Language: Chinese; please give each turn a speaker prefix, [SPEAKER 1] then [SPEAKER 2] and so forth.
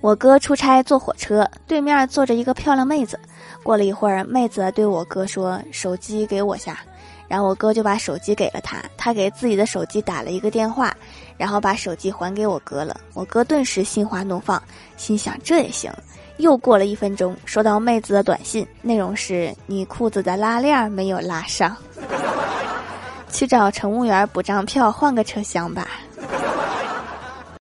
[SPEAKER 1] 我哥出差坐火车，对面坐着一个漂亮妹子。过了一会儿，妹子对我哥说：“手机给我下。”然后我哥就把手机给了她，她给自己的手机打了一个电话，然后把手机还给我哥了。我哥顿时心花怒放，心想这也行。又过了一分钟，收到妹子的短信，内容是：“你裤子的拉链没有拉上，去找乘务员补张票，换个车厢吧。”